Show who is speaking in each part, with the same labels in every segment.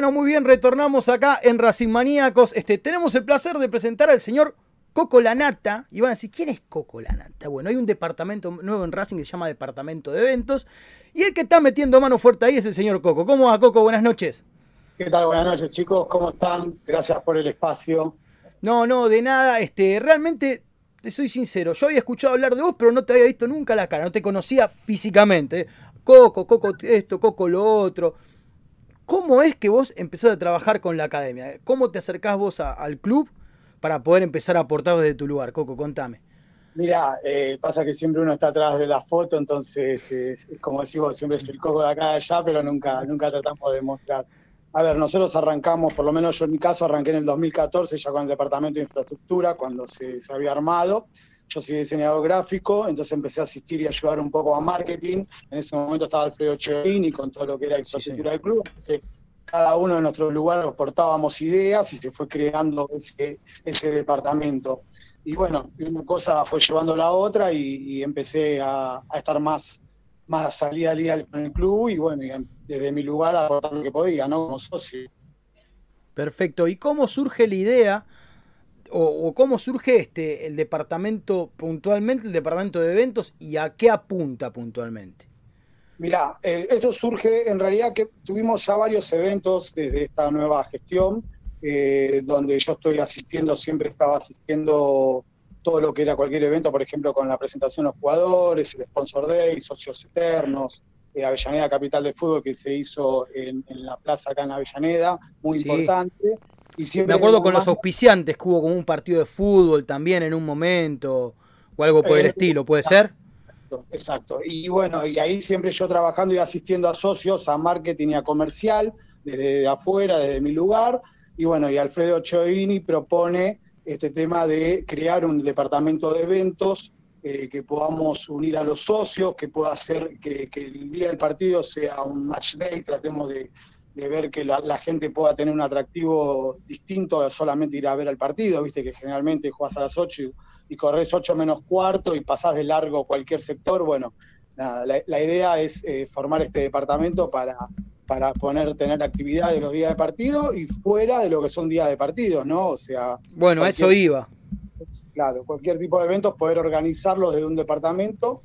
Speaker 1: Bueno, muy bien, retornamos acá en Racing Maníacos. Este, tenemos el placer de presentar al señor Coco Lanata. Y van a decir, ¿quién es Coco Lanata? Bueno, hay un departamento nuevo en Racing que se llama Departamento de Eventos. Y el que está metiendo mano fuerte ahí es el señor Coco. ¿Cómo va, Coco? Buenas noches.
Speaker 2: ¿Qué tal? Buenas noches, chicos. ¿Cómo están? Gracias por el espacio.
Speaker 1: No, no, de nada. Este, realmente, te soy sincero. Yo había escuchado hablar de vos, pero no te había visto nunca la cara. No te conocía físicamente. Coco, Coco esto, Coco lo otro. ¿Cómo es que vos empezás a trabajar con la academia? ¿Cómo te acercás vos al club para poder empezar a aportar desde tu lugar? Coco, contame.
Speaker 2: Mira, eh, pasa que siempre uno está atrás de la foto, entonces, es, como decimos, siempre es el coco de acá de allá, pero nunca, nunca tratamos de mostrar. A ver, nosotros arrancamos, por lo menos yo en mi caso arranqué en el 2014 ya con el Departamento de Infraestructura, cuando se había armado. Yo soy diseñador gráfico, entonces empecé a asistir y ayudar un poco a marketing. En ese momento estaba Alfredo y con todo lo que era infraestructura del club. Entonces, cada uno de nuestros lugares aportábamos ideas y se fue creando ese, ese departamento. Y bueno, una cosa fue llevando a la otra y, empecé a, estar más, más salida al día con el club y bueno, desde mi lugar a aportar lo que podía, ¿no? Como socio.
Speaker 1: Perfecto. ¿Y cómo surge la idea o, cómo surge este el departamento puntualmente, el departamento de eventos y a qué apunta puntualmente?
Speaker 2: Mira, eh, esto surge en realidad que tuvimos ya varios eventos desde esta nueva gestión, eh, donde yo estoy asistiendo, siempre estaba asistiendo todo lo que era cualquier evento, por ejemplo, con la presentación de los jugadores, el Sponsor Day, Socios Eternos, eh, Avellaneda Capital de Fútbol que se hizo en, la plaza acá en Avellaneda, muy importante.
Speaker 1: Me acuerdo con los auspiciantes que hubo como un partido de fútbol también en un momento, o algo por el estilo, ¿puede ser?
Speaker 2: Exacto. Y bueno, y ahí siempre yo trabajando y asistiendo a socios, a marketing y a comercial, desde afuera, desde mi lugar. Y bueno, y Alfredo Choini propone este tema de crear un departamento de eventos eh, que podamos unir a los socios, que pueda hacer que, que, el día del partido sea un match day, tratemos de, de ver que la, gente pueda tener un atractivo distinto a solamente ir a ver al partido, viste que generalmente jugás a las 8 y, corres 8 menos cuarto y pasás de largo cualquier sector, bueno, la, idea es eh, formar este departamento para, para poner, tener actividad de los días de partido y fuera de lo que son días de partido, ¿no? O sea...
Speaker 1: Bueno, eso iba.
Speaker 2: Claro, cualquier tipo de eventos, poder organizarlos desde un departamento.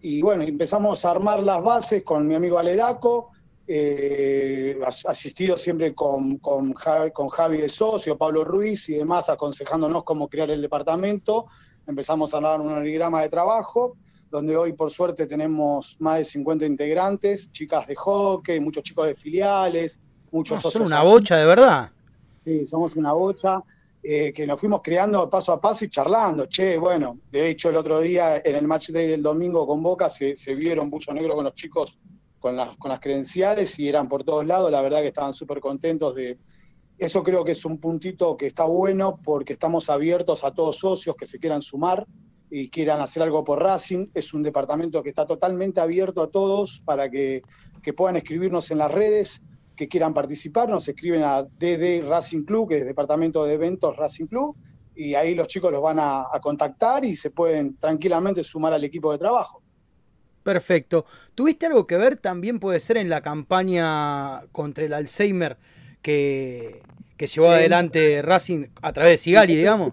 Speaker 2: Y bueno, empezamos a armar las bases con mi amigo Aledaco, eh, asistido siempre con, con, Javi, de socio, Pablo Ruiz y demás, aconsejándonos cómo crear el departamento. Empezamos a dar un organigrama de trabajo, donde hoy por suerte tenemos más de 50 integrantes, chicas de hockey, muchos chicos de filiales, muchos
Speaker 1: socios. Son una bocha de verdad.
Speaker 2: Sí, somos una bocha. Eh, que nos fuimos creando paso a paso y charlando. Che, bueno, de hecho el otro día en el match day del domingo con Boca se, se vieron mucho negro con los chicos con las, con las credenciales y eran por todos lados, la verdad que estaban súper contentos de... Eso creo que es un puntito que está bueno porque estamos abiertos a todos socios que se quieran sumar y quieran hacer algo por Racing. Es un departamento que está totalmente abierto a todos para que, puedan escribirnos en las redes, que quieran participar. Nos escriben a DD Racing Club, que es Departamento de Eventos Racing Club, y ahí los chicos los van a contactar y se pueden tranquilamente sumar al equipo de trabajo.
Speaker 1: Perfecto. ¿Tuviste algo que ver también puede ser en la campaña contra el Alzheimer que, que llevó adelante Racing a través de Sigali, digamos?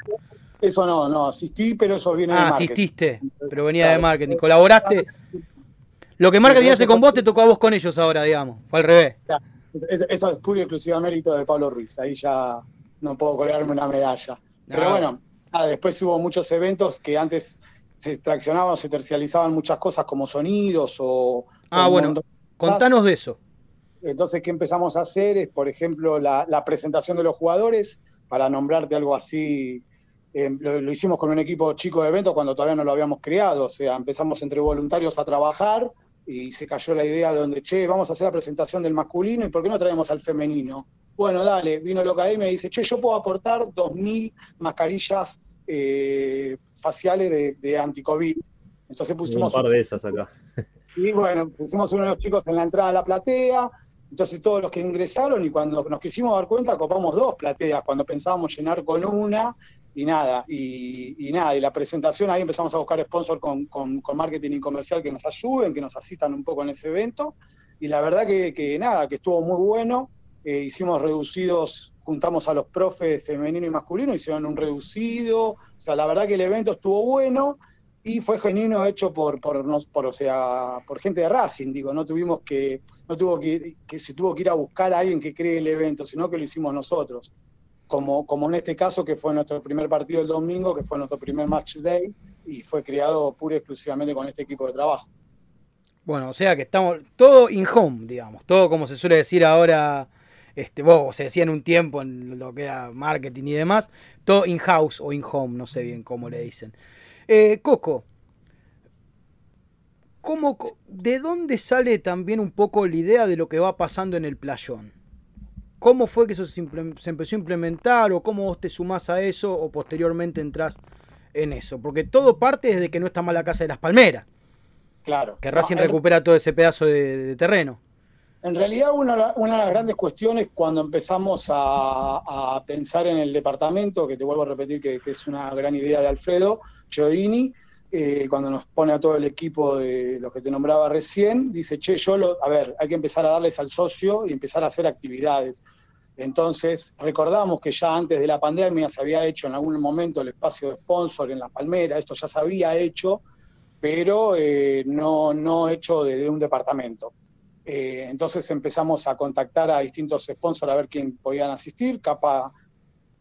Speaker 2: Eso no, no, asistí, pero eso viene de ah,
Speaker 1: marketing. asististe, pero venía de marketing. ¿Colaboraste? Lo que marketing hace con vos te tocó a vos con ellos ahora, digamos. Fue al revés.
Speaker 2: Eso es puro y exclusivo mérito de Pablo Ruiz. Ahí ya no puedo colgarme una medalla. Pero bueno, después hubo muchos eventos que antes se extraccionaban o se tercializaban muchas cosas como sonidos o...
Speaker 1: Ah, bueno, contanos de eso.
Speaker 2: Entonces, ¿qué empezamos a hacer? Es, por ejemplo, la, presentación de los jugadores, para nombrarte algo así, eh, lo, hicimos con un equipo chico de eventos cuando todavía no lo habíamos creado, o sea, empezamos entre voluntarios a trabajar y se cayó la idea de donde, che, vamos a hacer la presentación del masculino y ¿por qué no traemos al femenino? Bueno, dale, vino lo y me dice, che, yo puedo aportar 2.000 mascarillas eh, faciales de, de anti-COVID.
Speaker 3: Entonces pusimos... Un par de esas acá.
Speaker 2: Y bueno, pusimos uno de los chicos en la entrada de la platea, entonces todos los que ingresaron y cuando nos quisimos dar cuenta copamos dos plateas, cuando pensábamos llenar con una y nada, y, nada, y la presentación ahí empezamos a buscar sponsor con, con, marketing y comercial que nos ayuden, que nos asistan un poco en ese evento, y la verdad que, que nada, que estuvo muy bueno, eh, hicimos reducidos, juntamos a los profes femenino y masculino, hicieron un reducido, o sea, la verdad que el evento estuvo bueno y fue genuino hecho por, por, por, o sea, por gente de Racing, digo, no tuvimos que, no tuvo que, que se tuvo que ir a buscar a alguien que cree el evento, sino que lo hicimos nosotros. Como, como en este caso, que fue nuestro primer partido el domingo, que fue nuestro primer match day, y fue creado pura y exclusivamente con este equipo de trabajo.
Speaker 1: Bueno, o sea que estamos todo in home, digamos, todo como se suele decir ahora, este, vos, se decía en un tiempo en lo que era marketing y demás, todo in house o in home, no sé bien cómo le dicen. Eh, Coco, ¿cómo, ¿de dónde sale también un poco la idea de lo que va pasando en el playón? ¿Cómo fue que eso se, empezó a implementar o cómo vos te sumás a eso o posteriormente entras en eso? Porque todo parte desde que no está mal la casa de las palmeras.
Speaker 2: Claro.
Speaker 1: Que Racing recupera todo ese pedazo de, terreno.
Speaker 2: En realidad, una, de las grandes cuestiones cuando empezamos a, pensar en el departamento, que te vuelvo a repetir que, es una gran idea de Alfredo Chodini, eh, cuando nos pone a todo el equipo de los que te nombraba recién, dice, che, yo, lo, a ver, hay que empezar a darles al socio y empezar a hacer actividades. Entonces, recordamos que ya antes de la pandemia se había hecho en algún momento el espacio de sponsor en La Palmera, esto ya se había hecho, pero eh, no, no hecho desde un departamento. Eh, entonces empezamos a contactar a distintos sponsors a ver quién podían asistir. Capa,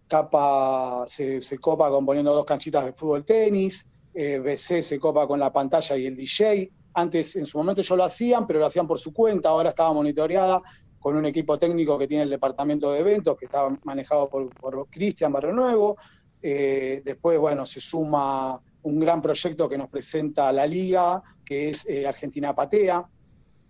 Speaker 2: Capa se, copa con poniendo dos canchitas de fútbol tenis, eh, BC se copa con la pantalla y el DJ. Antes, en su momento, yo lo hacían, pero lo hacían por su cuenta. Ahora estaba monitoreada con un equipo técnico que tiene el departamento de eventos, que estaba manejado por, Cristian Barrio Nuevo. después, bueno, se suma un gran proyecto que nos presenta la liga, que es eh, Argentina Patea.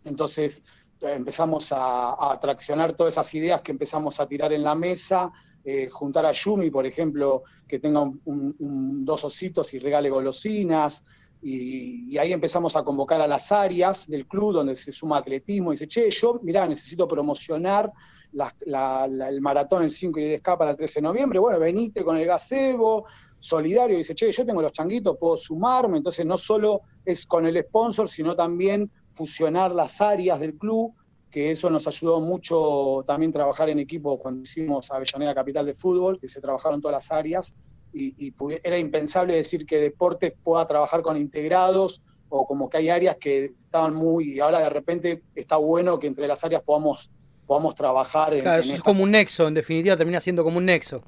Speaker 2: Entonces eh, empezamos a, traccionar todas esas ideas que empezamos a tirar en la mesa, eh, juntar a Yumi, por ejemplo, que tenga dos ositos y regale golosinas, y, ahí empezamos a convocar a las áreas del club donde se suma atletismo y dice, che, yo, mirá, necesito promocionar el maratón el 5 y 10K para el 13 de noviembre, bueno, venite con el gazebo, solidario, dice, che, yo tengo los changuitos, puedo sumarme, entonces no solo es con el sponsor, sino también fusionar las áreas del club, que eso nos ayudó mucho también trabajar en equipo cuando hicimos Avellaneda Capital de Fútbol, que se trabajaron todas las áreas, y, era impensable decir que deportes pueda trabajar con integrados o como que hay áreas que estaban muy, y ahora de repente está bueno que entre las áreas podamos, podamos trabajar.
Speaker 1: Claro, eso es como un nexo, en definitiva termina siendo como un nexo.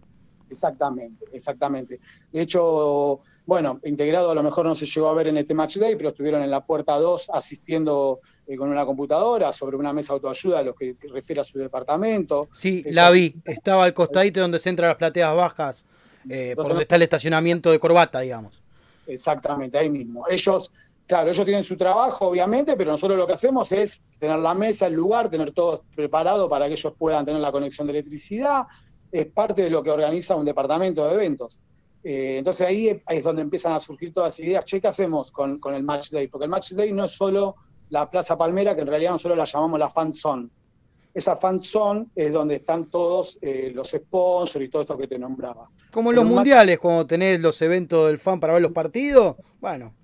Speaker 2: Exactamente, exactamente. De hecho, bueno, integrado a lo mejor no se llegó a ver en este match day, pero estuvieron en la puerta 2 asistiendo eh, con una computadora sobre una mesa de autoayuda a lo que, refiere a su departamento.
Speaker 1: Sí, la vi. Estaba al costadito donde se entran las plateas bajas, eh, por donde está el estacionamiento de corbata, digamos.
Speaker 2: Exactamente, ahí mismo. Ellos, claro, ellos tienen su trabajo, obviamente, pero nosotros lo que hacemos es tener la mesa, el lugar, tener todo preparado para que ellos puedan tener la conexión de electricidad, es parte de lo que organiza un departamento de eventos. Eh, entonces ahí es donde empiezan a surgir todas las ideas, che, ¿qué hacemos con, el Match Day? Porque el Match Day no es solo la Plaza Palmera, que en realidad nosotros la llamamos la Fan Zone. Esa Fan Zone es donde están todos eh, los sponsors y todo esto que te nombraba.
Speaker 1: Como en los mundiales, cuando tenés los eventos del fan para ver los partidos, bueno.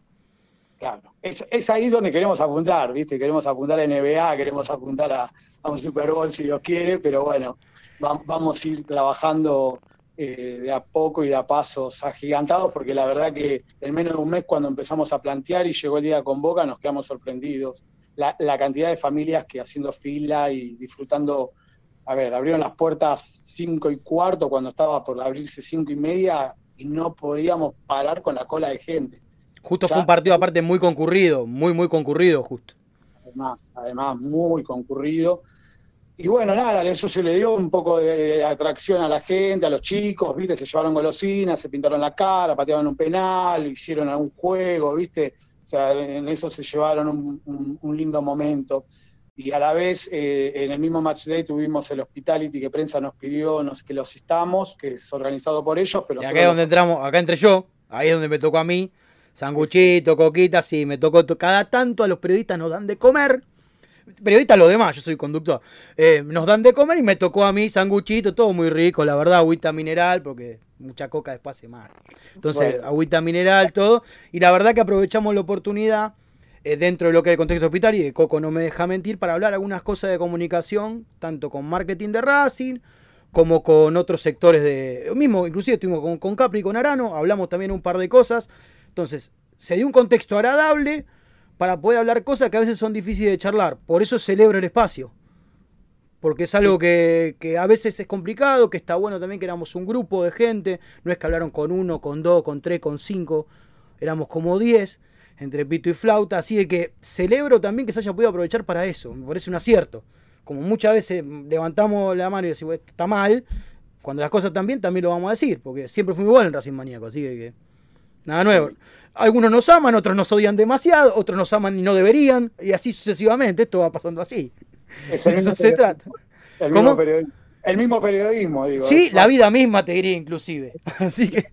Speaker 2: Claro, es, es, ahí donde queremos apuntar, ¿viste? Queremos apuntar a NBA, queremos apuntar a, a un Super Bowl si Dios quiere, pero bueno, vamos a ir trabajando eh, de a poco y de a pasos agigantados, porque la verdad que en menos de un mes cuando empezamos a plantear y llegó el día con Boca nos quedamos sorprendidos. La, cantidad de familias que haciendo fila y disfrutando, a ver, abrieron las puertas cinco y cuarto cuando estaba por abrirse cinco y media y no podíamos parar con la cola de gente.
Speaker 1: Justo fue un partido aparte muy concurrido, muy, muy concurrido, justo.
Speaker 2: Además, además, muy concurrido. Y bueno, nada, eso se le dio un poco de atracción a la gente, a los chicos, ¿viste? Se llevaron golosinas, se pintaron la cara, pateaban un penal, hicieron algún juego, ¿viste? O sea, en eso se llevaron un, lindo momento. Y a la vez, eh, en el mismo match day tuvimos el hospitality que prensa nos pidió nos, que lo asistamos, que es organizado por ellos. Pero
Speaker 1: y acá es donde entramos, acá entré yo, ahí es donde me tocó a mí, sanguchito, coquitas, sí, me tocó, cada tanto a los periodistas nos dan de comer periodista lo demás, yo soy conductor. Eh, nos dan de comer y me tocó a mí sanguchito, todo muy rico, la verdad, agüita mineral, porque mucha coca después hace mal. Entonces, agüita mineral, todo. Y la verdad que aprovechamos la oportunidad. eh, dentro de lo que es el contexto hospital, y Coco no me deja mentir, para hablar algunas cosas de comunicación, tanto con marketing de Racing, como con otros sectores de... Mismo, inclusive estuvimos con, con Capri y con Arano, hablamos también un par de cosas. Entonces, se dio un contexto agradable para poder hablar cosas que a veces son difíciles de charlar. Por eso celebro el espacio. Porque es algo que, que, a veces es complicado, que está bueno también que éramos un grupo de gente. No es que hablaron con uno, con dos, con tres, con cinco. Éramos como diez entre pito y flauta. Así que celebro también que se haya podido aprovechar para eso. Me parece un acierto como muchas veces levantamos la mano y decimos, esto está mal, cuando las cosas están bien también lo vamos a decir, porque siempre fuimos igual en Racing Maníaco, así que, nada nuevo. Algunos nos aman, otros nos odian demasiado, otros nos aman y no deberían, y así sucesivamente, esto va pasando así.
Speaker 2: Eso se trata. El mismo, el mismo, periodismo, digo.
Speaker 1: Sí, la vida misma te diría inclusive. Así que...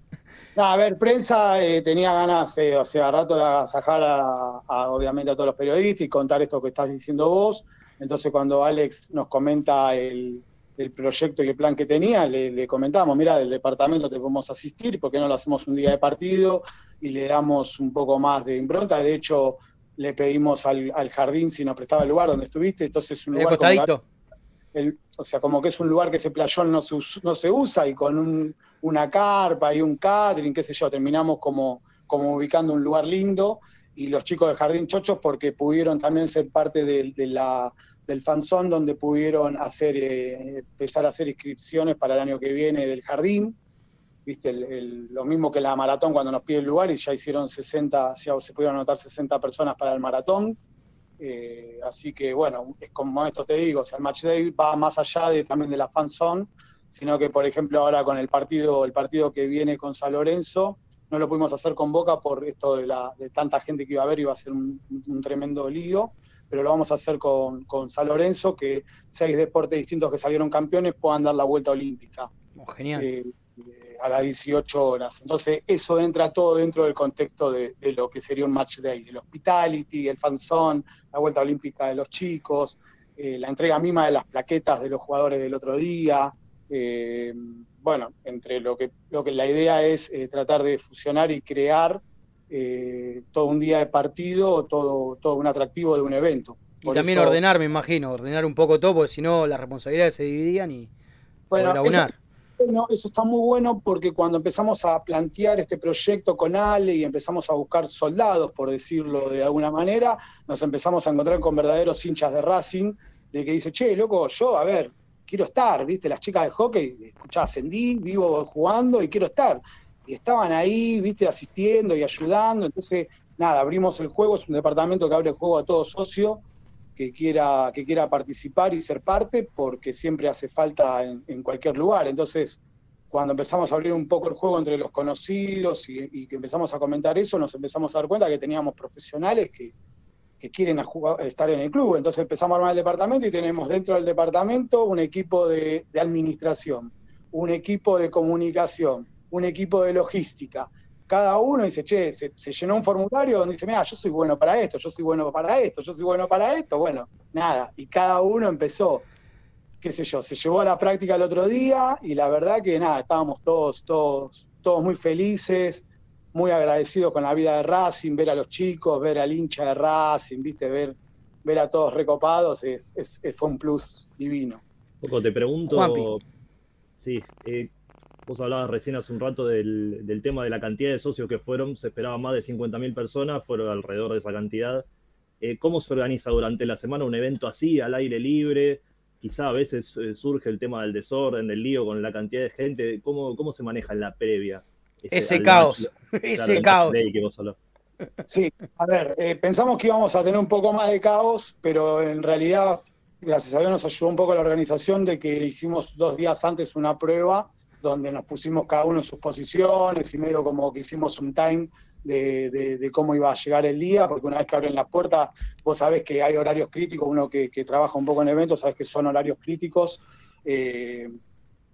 Speaker 2: a ver, prensa eh, tenía ganas, eh, o sea, rato de agasajar a, obviamente a todos los periodistas y contar esto que estás diciendo vos. Entonces cuando Alex nos comenta el, proyecto y el plan que tenía, le, comentamos, mira, del departamento te podemos asistir, ¿por qué no lo hacemos un día de partido? Y le damos un poco más de impronta. De hecho, le pedimos al, jardín si nos prestaba el lugar donde estuviste, entonces un lugar... Como o sea, como que es un lugar que ese playón no se, no se usa y con una carpa y un catering, qué sé yo, terminamos como, como ubicando un lugar lindo y los chicos de Jardín Chochos porque pudieron también ser parte de, la, del fanzón donde pudieron hacer, eh, empezar a hacer inscripciones para el año que viene del jardín. Viste, lo mismo que la maratón cuando nos pide el lugar y ya hicieron 60, ya se pudieron anotar 60 personas para el maratón. Eh, así que bueno, es como esto te digo, o el match day va más allá de, también de la fanzone, sino que por ejemplo ahora con el partido, el partido que viene con San Lorenzo, no lo pudimos hacer con Boca por esto de, la, de tanta gente que iba a ver, iba a ser un, tremendo lío, pero lo vamos a hacer con, con, San Lorenzo, que seis deportes distintos que salieron campeones puedan dar la vuelta olímpica.
Speaker 1: Oh, genial. Eh,
Speaker 2: eh, a las 18 horas. Entonces, eso entra todo dentro del contexto de, lo que sería un match day, el hospitality, el fanzón, la vuelta olímpica de los chicos, eh, la entrega misma de las plaquetas de los jugadores del otro día bueno, entre lo que, lo que la idea es tratar de fusionar y crear eh, todo un día de partido, todo, todo un atractivo de un evento.
Speaker 1: y también ordenar, me imagino, ordenar un poco todo, porque si no las responsabilidades se dividían y
Speaker 2: bueno, eso, eso está muy bueno porque cuando empezamos a plantear este proyecto con Ale y empezamos a buscar soldados, por decirlo de alguna manera, nos empezamos a encontrar con verdaderos hinchas de Racing, de que dice, che, loco, yo, a ver, quiero estar, ¿viste? Las chicas de hockey, escuchaba, ascendí, vivo jugando y quiero estar. Y estaban ahí, ¿viste? Asistiendo y ayudando. Entonces, nada, abrimos el juego, es un departamento que abre el juego a todo socio que quiera, que quiera participar y ser parte, porque siempre hace falta en, cualquier lugar. Entonces, cuando empezamos a abrir un poco el juego entre los conocidos y, y, que empezamos a comentar eso, nos empezamos a dar cuenta que teníamos profesionales que, que quieren estar en el club. Entonces empezamos a armar el departamento y tenemos dentro del departamento un equipo de, administración, un equipo de comunicación, un equipo de logística. Cada uno dice, che, se, llenó un formulario donde dice, mira, yo soy bueno para esto, yo soy bueno para esto, yo soy bueno para esto. Bueno, nada. Y cada uno empezó, qué sé yo, se llevó a la práctica el otro día y la verdad que nada, estábamos todos, todos, todos muy felices muy agradecido con la vida de Racing, ver a los chicos, ver al hincha de Racing, viste, ver, ver a todos recopados, es, fue un plus divino.
Speaker 3: Poco te pregunto, sí, eh, vos hablabas recién hace un rato del, tema de la cantidad de socios que fueron, se esperaba más de 50.000 personas, fueron alrededor de esa cantidad. Eh, ¿Cómo se organiza durante la semana un evento así, al aire libre? Quizá a veces eh, surge el tema del desorden, del lío con la cantidad de gente. ¿Cómo, cómo se maneja en la previa?
Speaker 1: Ese, caos, ese caos.
Speaker 2: Sí, a ver, eh, pensamos que íbamos a tener un poco más de caos, pero en realidad, gracias a Dios, nos ayudó un poco la organización de que hicimos dos días antes una prueba donde nos pusimos cada uno en sus posiciones y medio como que hicimos un time de, cómo iba a llegar el día, porque una vez que abren las puertas, vos sabés que hay horarios críticos, uno que, trabaja un poco en eventos, sabés que son horarios críticos. Eh,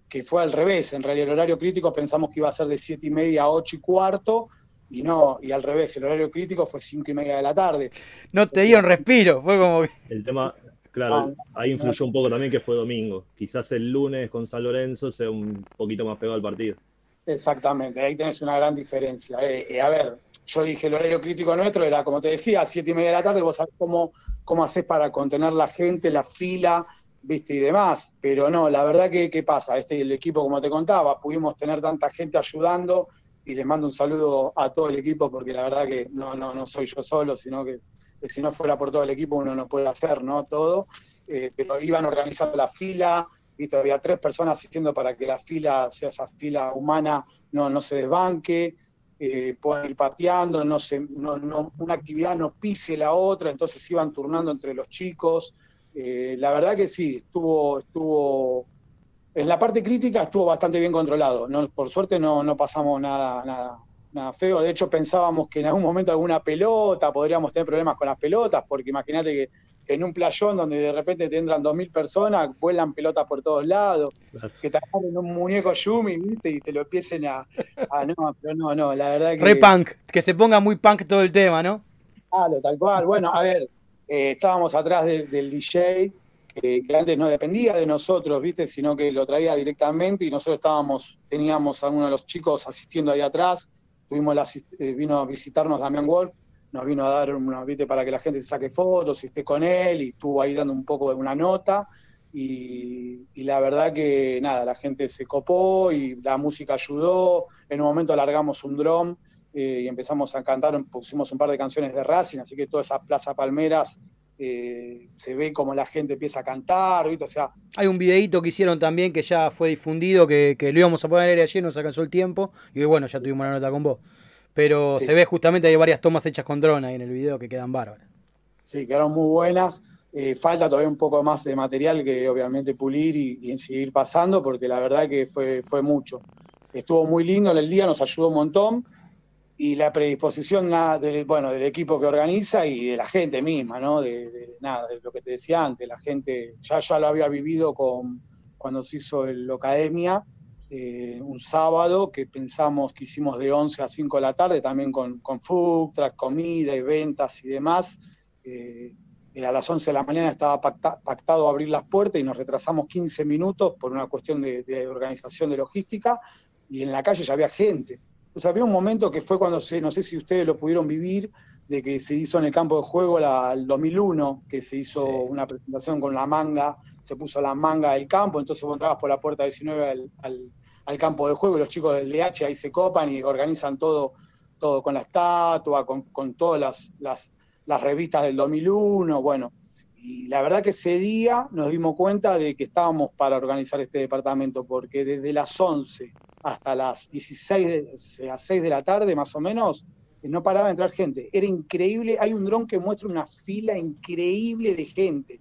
Speaker 2: que fue al revés. En realidad el horario crítico pensamos que iba a ser de 7 y media a 8 y cuarto, y no, y al revés, el horario crítico fue 5 y media de la tarde.
Speaker 1: No te dio un respiro, fue como
Speaker 3: El tema, claro, ah, ahí influyó un poco también que fue domingo. Quizás el lunes con San Lorenzo sea un poquito más pegado al partido.
Speaker 2: Exactamente, ahí tenés una gran diferencia. Eh, eh, a ver, yo dije, el horario crítico nuestro era, como te decía, a siete y media de la tarde, vos sabés cómo, cómo haces para contener la gente, la fila, viste, y demás. Pero no, la verdad que, ¿qué pasa? Este, el equipo, como te contaba, pudimos tener tanta gente ayudando, y les mando un saludo a todo el equipo, porque la verdad que no, no, no soy yo solo, sino que, si no fuera por todo el equipo uno no puede hacer, ¿no? Todo. Eh, pero iban organizando la fila, ¿viste? había tres personas asistiendo para que la fila, sea esa fila humana, no, no se desbanque eh, puedan ir pateando, no se, no, no, una actividad no pise la otra, entonces iban turnando entre los chicos. Eh, la verdad que sí, estuvo, estuvo, en la parte crítica estuvo bastante bien controlado. No, por suerte no, no pasamos nada, nada, nada feo. De hecho, pensábamos que en algún momento alguna pelota, podríamos tener problemas con las pelotas, porque imagínate que que en un playón donde de repente te entran dos mil personas, vuelan pelotas por todos lados, que te agarren un muñeco Yumi, ¿viste? Y te lo empiecen a, No, pero no, no, la verdad que.
Speaker 1: Re punk, que se ponga muy punk todo el tema, ¿no?
Speaker 2: Ah, lo tal cual. Bueno, a ver, eh, estábamos atrás del DJ, que, antes no dependía de nosotros, ¿viste? Sino que lo traía directamente y nosotros estábamos, teníamos a uno de los chicos asistiendo ahí atrás. Tuvimos la, eh, vino a visitarnos Damián Wolf, nos vino a dar una, ¿viste? para que la gente se saque fotos y esté con él, y estuvo ahí dando un poco de una nota. Y, la verdad que nada, la gente se copó y la música ayudó. En un momento alargamos un drum eh, y empezamos a cantar, pusimos un par de canciones de Racing, así que toda esa Plaza Palmeras eh, se ve como la gente empieza a cantar, ¿viste? O sea.
Speaker 1: Hay un videíto que hicieron también que ya fue difundido, que, lo íbamos a poner ayer, nos alcanzó el tiempo, y bueno, ya tuvimos la nota con vos. Pero se ve justamente, hay varias tomas hechas con drone ahí en el video que quedan bárbaras.
Speaker 2: Sí, quedaron muy buenas. Eh, falta todavía un poco más de material que obviamente pulir y, seguir pasando, porque la verdad que fue, fue mucho. Estuvo muy lindo en el día, nos ayudó un montón. Y la predisposición del, bueno, del equipo que organiza y de la gente misma, ¿no? De, nada, de lo que te decía antes, la gente ya, ya lo había vivido con, cuando se hizo el Academia eh, un sábado que pensamos que hicimos de 11 a 5 de la tarde, también con, con food, comida y ventas y demás. Eh, a las 11 de la mañana estaba pactado abrir las puertas y nos retrasamos 15 minutos por una cuestión de, organización de logística y en la calle ya había gente. O sea, había un momento que fue cuando se, no sé si ustedes lo pudieron vivir, de que se hizo en el campo de juego el 2001, que se hizo una presentación con la manga, se puso la manga del campo, entonces vos entrabas por la puerta 19 al al campo de juego, los chicos del DH ahí se copan y organizan todo, todo con la estatua, con, todas las, las, revistas del 2001, bueno. Y la verdad que ese día nos dimos cuenta de que estábamos para organizar este departamento, porque desde las 11 hasta las 16, a 6 de la tarde más o menos, no paraba de entrar gente. Era increíble, hay un dron que muestra una fila increíble de gente.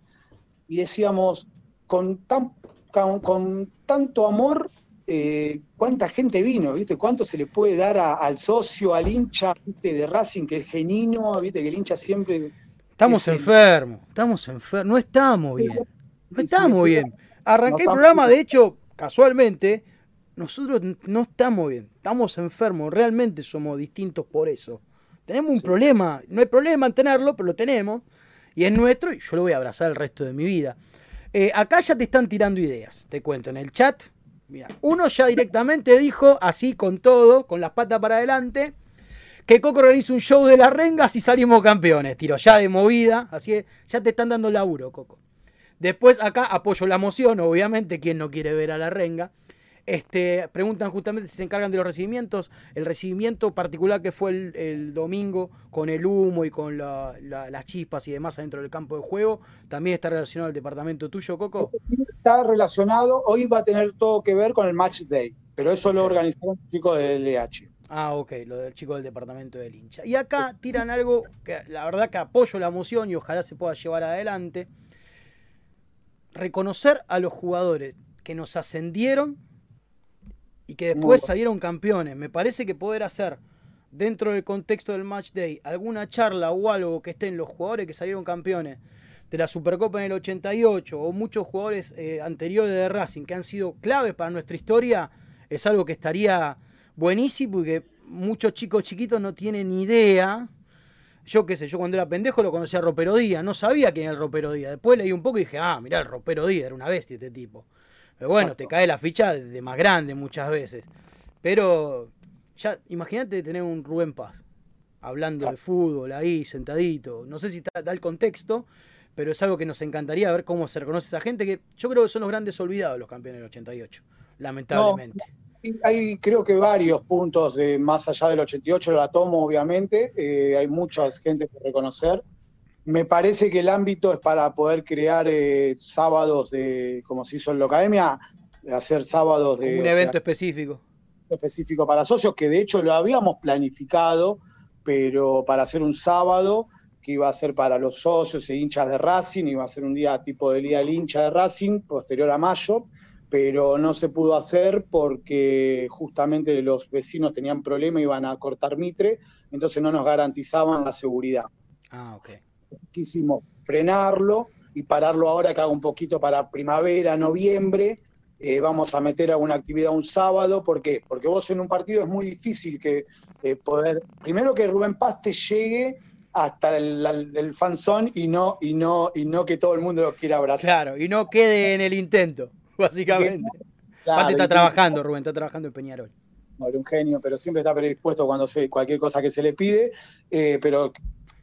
Speaker 2: Y decíamos, con, tan, con tanto amor eh, cuánta gente vino, ¿viste? ¿Cuánto se le puede dar al socio, al hincha de Racing, que es genuino, ¿viste? Que el hincha siempre...
Speaker 1: Estamos enfermos, estamos enfermos, no estamos bien, no estamos bien. Arranqué el programa, de hecho, casualmente, nosotros no estamos bien, estamos enfermos, realmente somos distintos por eso. Tenemos un problema, no hay problema en tenerlo, pero lo tenemos, y es nuestro, y yo lo voy a abrazar el resto de mi vida. Eh, acá ya te están tirando ideas, te cuento, en el chat uno ya directamente dijo, así con todo, con las patas para adelante, que Coco organiza un show de las rengas y salimos campeones. Tiro ya de movida, así es, ya te están dando laburo, Coco. Después acá apoyo la moción, obviamente, quien no quiere ver a la renga. Este, preguntan justamente si se encargan de los recibimientos. El recibimiento particular que fue el, domingo con el humo y con las chispas y demás adentro del campo de juego, también está relacionado al departamento tuyo, Coco.
Speaker 2: Está relacionado, hoy va a tener todo que ver con el match day, pero eso lo organizaron los chicos del DH.
Speaker 1: Ah, ok, lo del chico del departamento del hincha. Y acá tiran algo que la verdad que apoyo la moción y ojalá se pueda llevar adelante. Reconocer a los jugadores que nos ascendieron y que después salieron campeones. Me parece que poder hacer dentro del contexto del match day alguna charla o algo que estén los jugadores que salieron campeones de la Supercopa en el 88 o muchos jugadores eh, anteriores de Racing que han sido claves para nuestra historia, es algo que estaría buenísimo y que muchos chicos chiquitos no tienen idea. Yo qué sé, yo cuando era pendejo lo conocía a Ropero Díaz, no sabía quién era el Ropero Díaz. Después leí un poco y dije, ah, mirá, el Ropero Díaz era una bestia este tipo. Pero bueno, te cae la ficha de más grande muchas veces. Pero ya, imagínate tener un Rubén Paz hablando de fútbol ahí, sentadito. No sé si da el contexto, pero es algo que nos encantaría ver cómo se reconoce esa gente, que yo creo que son los grandes olvidados los campeones del 88, lamentablemente.
Speaker 2: hay creo que varios puntos de más allá del 88, la tomo obviamente, eh, hay mucha gente que reconocer. Me parece que el ámbito es para poder crear eh, sábados de, como se hizo en la academia, hacer sábados de...
Speaker 1: un evento específico.
Speaker 2: Específico para socios, que de hecho lo habíamos planificado, pero para hacer un sábado que iba a ser para los socios e hinchas de Racing, iba a ser un día tipo del día del hincha de Racing, posterior a mayo, pero no se pudo hacer porque justamente los vecinos tenían problemas, iban a cortar mitre, entonces no nos garantizaban la seguridad.
Speaker 1: Ah, ok.
Speaker 2: Quisimos frenarlo y pararlo ahora que haga un poquito para primavera, noviembre, eh, vamos a meter alguna actividad un sábado. ¿Por qué? Porque vos en un partido es muy difícil que eh, poder. Primero que Rubén Paz te llegue hasta el, el, fanzón y no, y, no, y no que todo el mundo lo quiera abrazar.
Speaker 1: Claro, y no quede en el intento, básicamente. Aparte está trabajando, Rubén, está trabajando en Peñarol.
Speaker 2: un genio, pero siempre está predispuesto cuando se cualquier cosa que se le pide. Eh, pero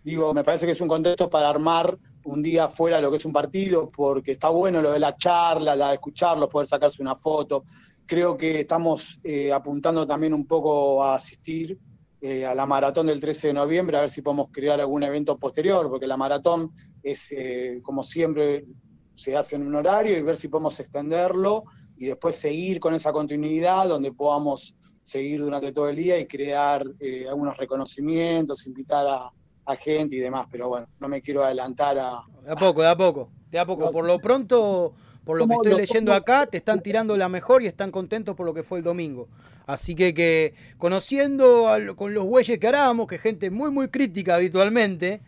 Speaker 2: digo, me parece que es un contexto para armar un día fuera de lo que es un partido, porque está bueno lo de la charla, la de escucharlos, poder sacarse una foto. Creo que estamos eh, apuntando también un poco a asistir eh, a la maratón del 13 de noviembre, a ver si podemos crear algún evento posterior, porque la maratón es, eh, como siempre, se hace en un horario y ver si podemos extenderlo y después seguir con esa continuidad donde podamos seguir durante todo el día y crear algunos reconocimientos, invitar a, gente y demás, pero bueno, no me quiero adelantar a...
Speaker 1: De a poco, de a poco, de a poco. Por lo pronto, por lo que estoy leyendo acá, te están tirando la mejor y están contentos por lo que fue el domingo. Así que, que conociendo con los güeyes que haramos, que gente muy, muy crítica habitualmente,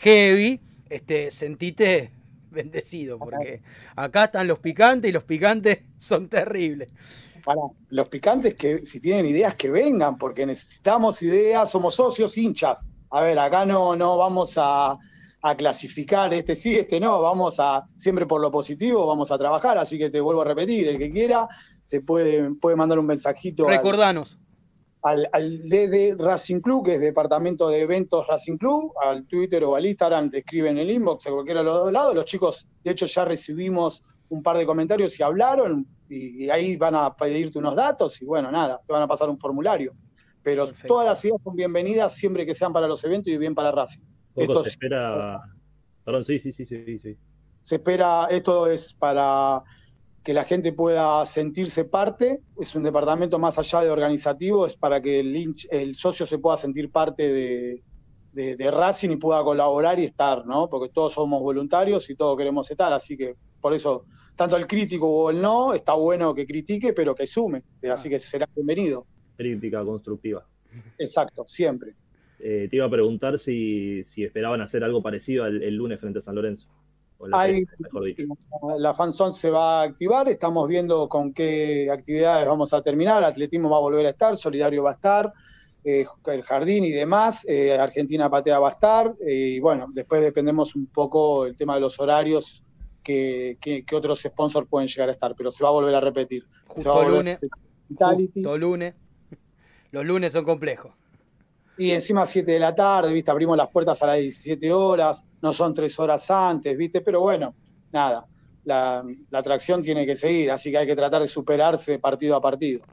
Speaker 1: heavy, este, sentite bendecido, porque acá están los picantes y los picantes son terribles.
Speaker 2: Para los picantes que si tienen ideas que vengan, porque necesitamos ideas, somos socios hinchas a ver, acá no, no vamos a, clasificar este sí, este no, vamos a, siempre por lo positivo, vamos a trabajar, así que te vuelvo a repetir, el que quiera se puede, puede mandar un mensajito.
Speaker 1: Recordanos.
Speaker 2: Al, al, DD Racing Club, que es Departamento de Eventos Racing Club, al Twitter o al Instagram, te escriben el inbox a cualquiera de los dos lados. Los chicos, de hecho, ya recibimos un par de comentarios y hablaron, y, y ahí van a pedirte unos datos, y bueno, nada, te van a pasar un formulario. Pero todas las ideas son bienvenidas siempre que sean para los eventos y bien para Racing.
Speaker 3: Esto se espera. Perdón, sí, sí, sí, sí, sí.
Speaker 2: Se espera, esto es para que la gente pueda sentirse parte, es un departamento más allá de organizativo, es para que el, el socio se pueda sentir parte de, de, Racing y pueda colaborar y estar, ¿no? Porque todos somos voluntarios y todos queremos estar, así que por eso, tanto el crítico o el no, está bueno que critique, pero que sume, así que será bienvenido
Speaker 3: crítica constructiva.
Speaker 2: Exacto, siempre.
Speaker 3: Eh, te iba a preguntar si, esperaban hacer algo parecido el, lunes frente a San Lorenzo.
Speaker 2: la, la fanzone se va a activar, estamos viendo con qué actividades vamos a terminar, atletismo va a volver a estar, solidario va a estar, eh, el jardín y demás, eh, Argentina Patea va a estar, y bueno, después dependemos un poco el tema de los horarios, que, otros sponsors pueden llegar a estar, pero se va a volver a repetir.
Speaker 1: Justo lunes. Justo lunes. Los lunes son complejos.
Speaker 2: Y encima 7 de la tarde, ¿viste? Abrimos las puertas a las 17 horas, no son 3 horas antes, ¿viste? Pero bueno, nada, la, atracción tiene que seguir, así que hay que tratar de superarse partido a partido.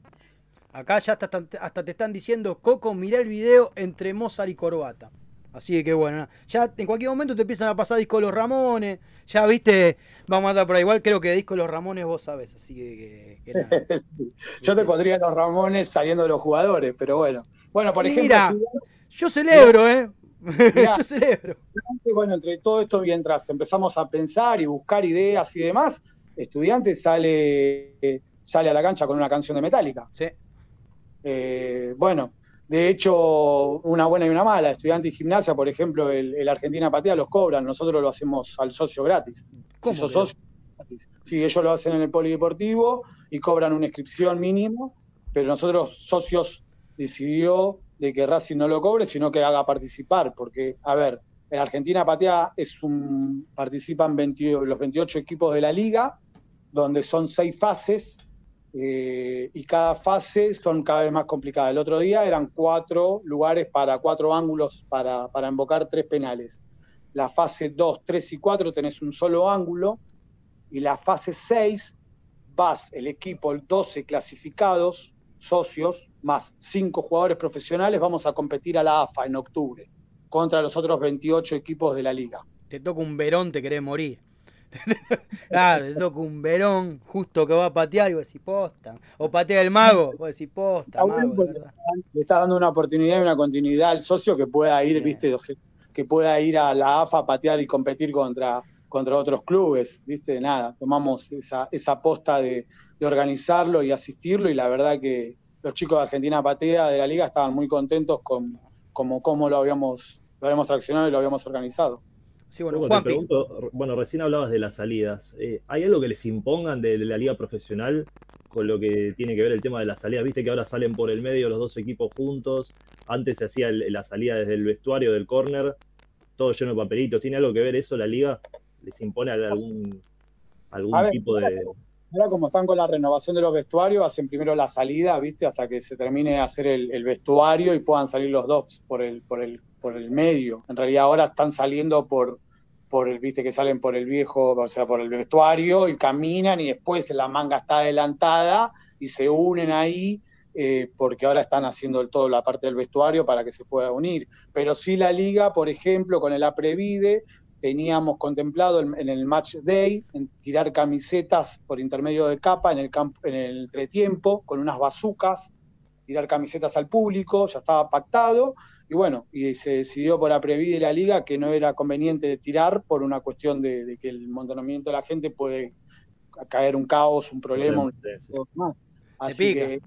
Speaker 1: Acá ya hasta, hasta te están diciendo, Coco, mirá el video entre Mozart y Corbata. Así que bueno, ya en cualquier momento te empiezan a pasar disco Los Ramones, ya viste, vamos a dar por ahí, igual creo que disco Los Ramones vos sabes, así que...
Speaker 2: Yo te pondría Los Ramones saliendo de los jugadores, pero bueno. Bueno, por ejemplo... Mira,
Speaker 1: yo celebro, ¿eh? yo celebro.
Speaker 2: Bueno, entre todo esto, mientras empezamos a pensar y buscar ideas y demás, estudiante sale, sale a la cancha con una canción de Metallica.
Speaker 1: Sí.
Speaker 2: Eh, bueno, de hecho, una buena y una mala. Estudiante y gimnasia, por ejemplo, el, Argentina Patea los cobran, nosotros lo hacemos al socio gratis.
Speaker 1: ¿Cómo si socio,
Speaker 2: gratis. Sí, ellos lo hacen en el polideportivo y cobran una inscripción mínimo, pero nosotros socios decidió de que Racing no lo cobre, sino que haga participar, porque, a ver, el Argentina Patea es un, participan los 28 equipos de la liga, donde son seis fases, eh, y cada fase son cada vez más complicadas. El otro día eran cuatro lugares para cuatro ángulos para, para invocar tres penales. La fase 2, 3 y 4 tenés un solo ángulo y la fase 6 vas el equipo, 12 clasificados, socios, más 5 jugadores profesionales, vamos a competir a la AFA en octubre contra los otros 28 equipos de la liga.
Speaker 1: Te toca un verón, te querés morir. claro, te toca un verón justo que va a patear y vos decís posta. O patea el mago, vos decís posta.
Speaker 2: le está dando una oportunidad y una continuidad al socio que pueda ir, viste, que pueda ir a la AFA a patear y competir contra, contra otros clubes, viste, nada, tomamos esa, esa posta de, organizarlo y asistirlo y la verdad que los chicos de Argentina Patea de la liga estaban muy contentos con como cómo lo habíamos, lo habíamos traccionado y lo habíamos organizado.
Speaker 3: Sí, bueno, Juan, pregunto, bueno, recién hablabas de las salidas. Eh, ¿Hay algo que les impongan de, la liga profesional con lo que tiene que ver el tema de las salidas? Viste que ahora salen por el medio los dos equipos juntos. Antes se hacía la salida desde el vestuario del córner, todo lleno de papelitos. ¿Tiene algo que ver eso la liga? ¿Les impone algún, algún tipo de...?
Speaker 2: Ahora como están con la renovación de los vestuarios, hacen primero la salida, ¿viste? Hasta que se termine de hacer el, vestuario y puedan salir los dos por el, por el, por el medio. En realidad ahora están saliendo por, por el, viste que salen por el viejo, o sea, por el vestuario y caminan y después la manga está adelantada y se unen ahí. Eh, porque ahora están haciendo todo la parte del vestuario para que se pueda unir. Pero sí la liga, por ejemplo, con el APREVIDE, teníamos contemplado en el match day en tirar camisetas por intermedio de capa en el, campo, en el entretiempo con unas bazucas, tirar camisetas al público, ya estaba pactado y bueno, y se decidió por de la liga que no era conveniente tirar por una cuestión de, que el montonamiento de la gente puede caer un caos, un problema, un... Así que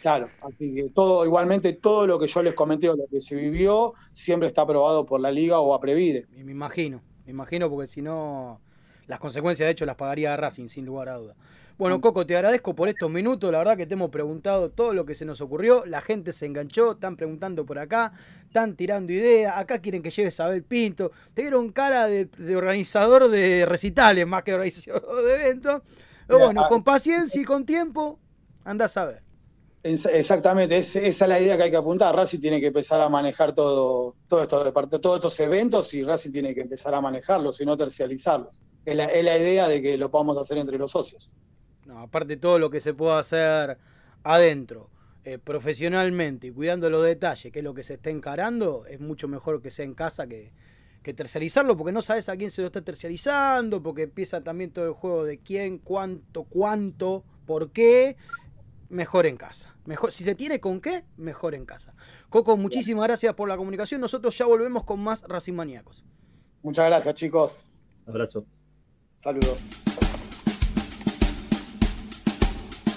Speaker 2: Claro, así que todo, igualmente todo lo que yo les comenté o lo que se vivió siempre está aprobado por la liga o a Previde.
Speaker 1: Me imagino, me imagino porque si no, las consecuencias de hecho las pagaría Racing, sin lugar a duda. Bueno, Coco, te agradezco por estos minutos. La verdad que te hemos preguntado todo lo que se nos ocurrió. La gente se enganchó, están preguntando por acá, están tirando ideas. Acá quieren que lleves a Abel Pinto. Te dieron cara de, organizador de recitales más que organizador de eventos. Pero bueno, con paciencia y con tiempo, andás a ver.
Speaker 2: Exactamente, esa es la idea que hay que apuntar. Racing tiene que empezar a manejar todo, todo esto, todos estos eventos y Racing tiene que empezar a manejarlos y no tercializarlos. Es la, idea de que lo podamos hacer entre los socios.
Speaker 1: No, aparte todo lo que se pueda hacer adentro, eh, profesionalmente y cuidando los detalles, que es lo que se está encarando, es mucho mejor que sea en casa que, que terciarizarlo, porque no sabes a quién se lo está terciarizando, porque empieza también todo el juego de quién, cuánto, cuánto, por qué mejor en casa. Mejor, si se tiene con qué, mejor en casa. Coco, muchísimas gracias por la comunicación. Nosotros ya volvemos con más Racing Maníacos.
Speaker 2: Muchas gracias, chicos.
Speaker 3: Abrazo.
Speaker 2: Saludos.